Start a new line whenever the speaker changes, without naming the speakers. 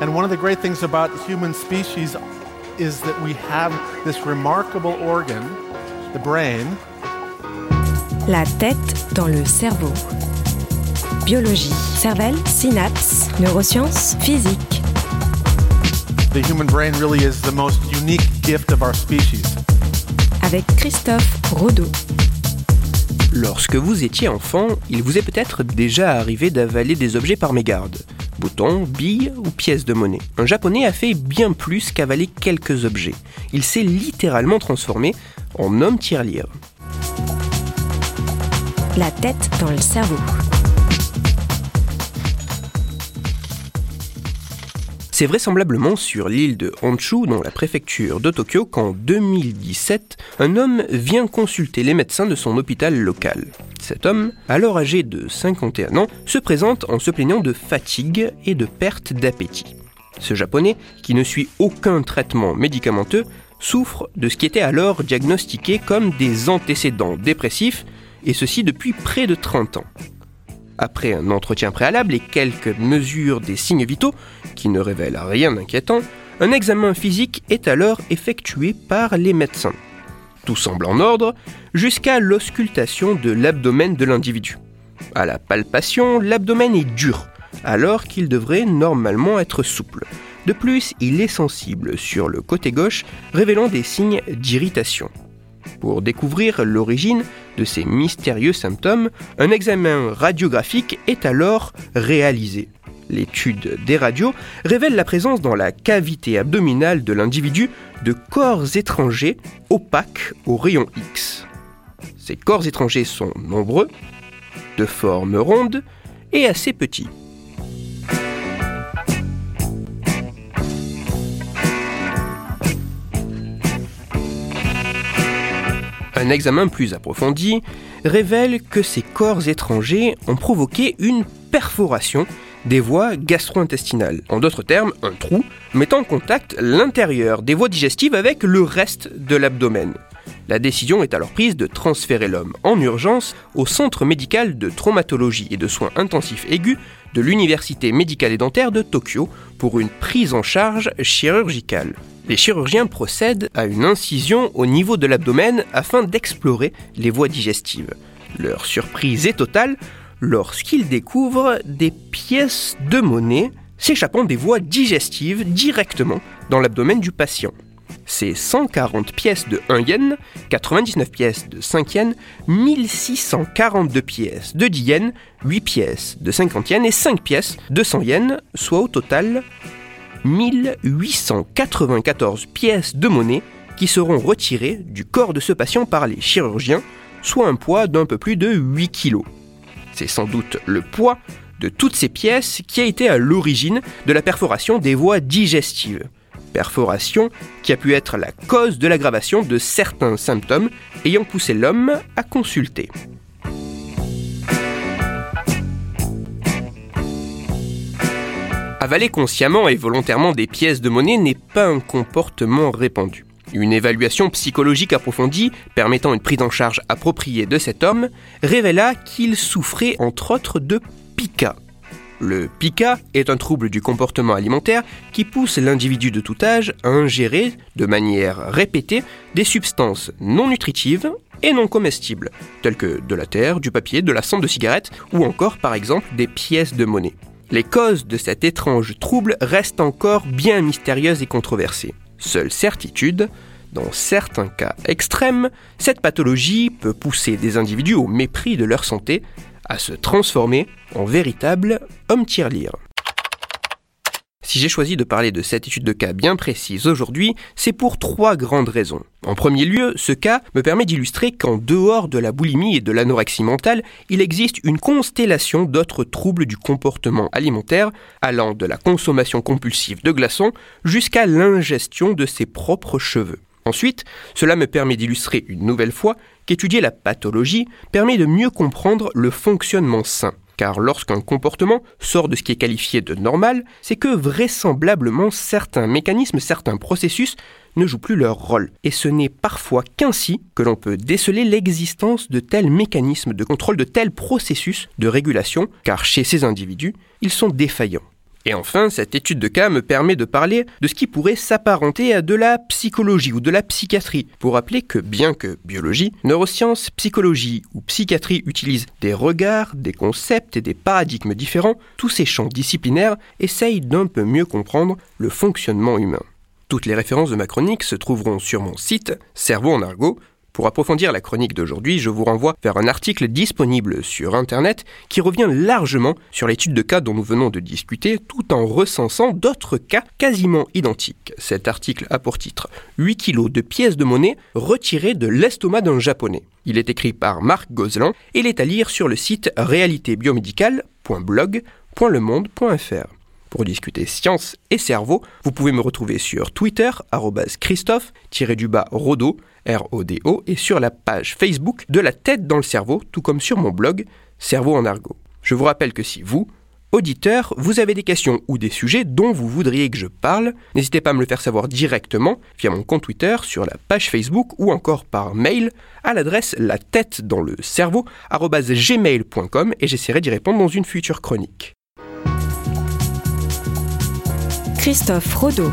And one of the great things about human species is that we have this remarkable organ, the brain.
La tête dans le cerveau. Biologie, cervelle, synapses, neurosciences, physique.
The human brain really is the most unique gift of our species.
Avec Christophe Rodeau.
Lorsque vous étiez enfant, il vous est peut-être déjà arrivé d'avaler des objets par mégarde. Boutons, billes ou pièces de monnaie. Un japonais a fait bien plus qu'avaler quelques objets. Il s'est littéralement transformé en homme tirelire.
La tête dans le cerveau.
C'est vraisemblablement sur l'île de Honshu, dans la préfecture de Tokyo, qu'en 2017, un homme vient consulter les médecins de son hôpital local. Cet homme, alors âgé de 51 ans, se présente en se plaignant de fatigue et de perte d'appétit. Ce japonais, qui ne suit aucun traitement médicamenteux, souffre de ce qui était alors diagnostiqué comme des antécédents dépressifs, et ceci depuis près de 30 ans. Après un entretien préalable et quelques mesures des signes vitaux, qui ne révèlent rien d'inquiétant, un examen physique est alors effectué par les médecins. Tout semble en ordre, jusqu'à l'auscultation de l'abdomen de l'individu. À la palpation, l'abdomen est dur, alors qu'il devrait normalement être souple. De plus, il est sensible sur le côté gauche, révélant des signes d'irritation. Pour découvrir l'origine de ces mystérieux symptômes, un examen radiographique est alors réalisé. L'étude des radios révèle la présence dans la cavité abdominale de l'individu de corps étrangers opaques au rayon X. Ces corps étrangers sont nombreux, de forme ronde et assez petits. Un examen plus approfondi révèle que ces corps étrangers ont provoqué une perforation des voies gastro-intestinales. En d'autres termes, un trou mettant en contact l'intérieur des voies digestives avec le reste de l'abdomen. La décision est alors prise de transférer l'homme en urgence au centre médical de traumatologie et de soins intensifs aigus de l'Université médicale et dentaire de Tokyo pour une prise en charge chirurgicale. Les chirurgiens procèdent à une incision au niveau de l'abdomen afin d'explorer les voies digestives. Leur surprise est totale lorsqu'ils découvrent des pièces de monnaie s'échappant des voies digestives directement dans l'abdomen du patient. C'est 140 pièces de 1 yen, 99 pièces de 5 yens, 1642 pièces de 10 yens, 8 pièces de 50 yens et 5 pièces de 100 yens, soit au total 1894 pièces de monnaie qui seront retirées du corps de ce patient par les chirurgiens, soit un poids d'un peu plus de 8 kg. C'est sans doute le poids de toutes ces pièces qui a été à l'origine de la perforation des voies digestives. Perforation qui a pu être la cause de l'aggravation de certains symptômes ayant poussé l'homme à consulter. Avaler consciemment et volontairement des pièces de monnaie n'est pas un comportement répandu. Une évaluation psychologique approfondie, permettant une prise en charge appropriée de cet homme, révéla qu'il souffrait entre autres de pica. Le pica est un trouble du comportement alimentaire qui pousse l'individu de tout âge à ingérer, de manière répétée, des substances non nutritives et non comestibles, telles que de la terre, du papier, de la cendre de cigarette ou encore par exemple des pièces de monnaie. Les causes de cet étrange trouble restent encore bien mystérieuses et controversées. Seule certitude, dans certains cas extrêmes, cette pathologie peut pousser des individus au mépris de leur santé à se transformer en véritables hommes tirelire. Si j'ai choisi de parler de cette étude de cas bien précise aujourd'hui, c'est pour trois grandes raisons. En premier lieu, ce cas me permet d'illustrer qu'en dehors de la boulimie et de l'anorexie mentale, il existe une constellation d'autres troubles du comportement alimentaire, allant de la consommation compulsive de glaçons jusqu'à l'ingestion de ses propres cheveux. Ensuite, cela me permet d'illustrer une nouvelle fois qu'étudier la pathologie permet de mieux comprendre le fonctionnement sain. Car lorsqu'un comportement sort de ce qui est qualifié de normal, c'est que vraisemblablement certains mécanismes, certains processus ne jouent plus leur rôle. Et ce n'est parfois qu'ainsi que l'on peut déceler l'existence de tels mécanismes de contrôle, de tels processus de régulation, car chez ces individus, ils sont défaillants. Et enfin, cette étude de cas me permet de parler de ce qui pourrait s'apparenter à de la psychologie ou de la psychiatrie, pour rappeler que bien que biologie, neurosciences, psychologie ou psychiatrie utilisent des regards, des concepts et des paradigmes différents, tous ces champs disciplinaires essayent d'un peu mieux comprendre le fonctionnement humain. Toutes les références de ma chronique se trouveront sur mon site Cerveau en argot pour approfondir la chronique d'aujourd'hui, je vous renvoie vers un article disponible sur Internet qui revient largement sur l'étude de cas dont nous venons de discuter tout en recensant d'autres cas quasiment identiques. Cet article a pour titre 8 kilos de pièces de monnaie retirées de l'estomac d'un japonais. Il est écrit par Marc Gozlan et il est à lire sur le site réalitébiomédicale.blog.lemonde.fr. Pour discuter science et cerveau, vous pouvez me retrouver sur Twitter, Christophe-Rodo, R-O-D-O, et sur la page Facebook de la tête dans le cerveau, tout comme sur mon blog Cerveau en argot. Je vous rappelle que si vous, auditeur, vous avez des questions ou des sujets dont vous voudriez que je parle, n'hésitez pas à me le faire savoir directement via mon compte Twitter, sur la page Facebook ou encore par mail à l'adresse la tête dans le cerveau et j'essaierai d'y répondre dans une future chronique.
Christophe Rodeau.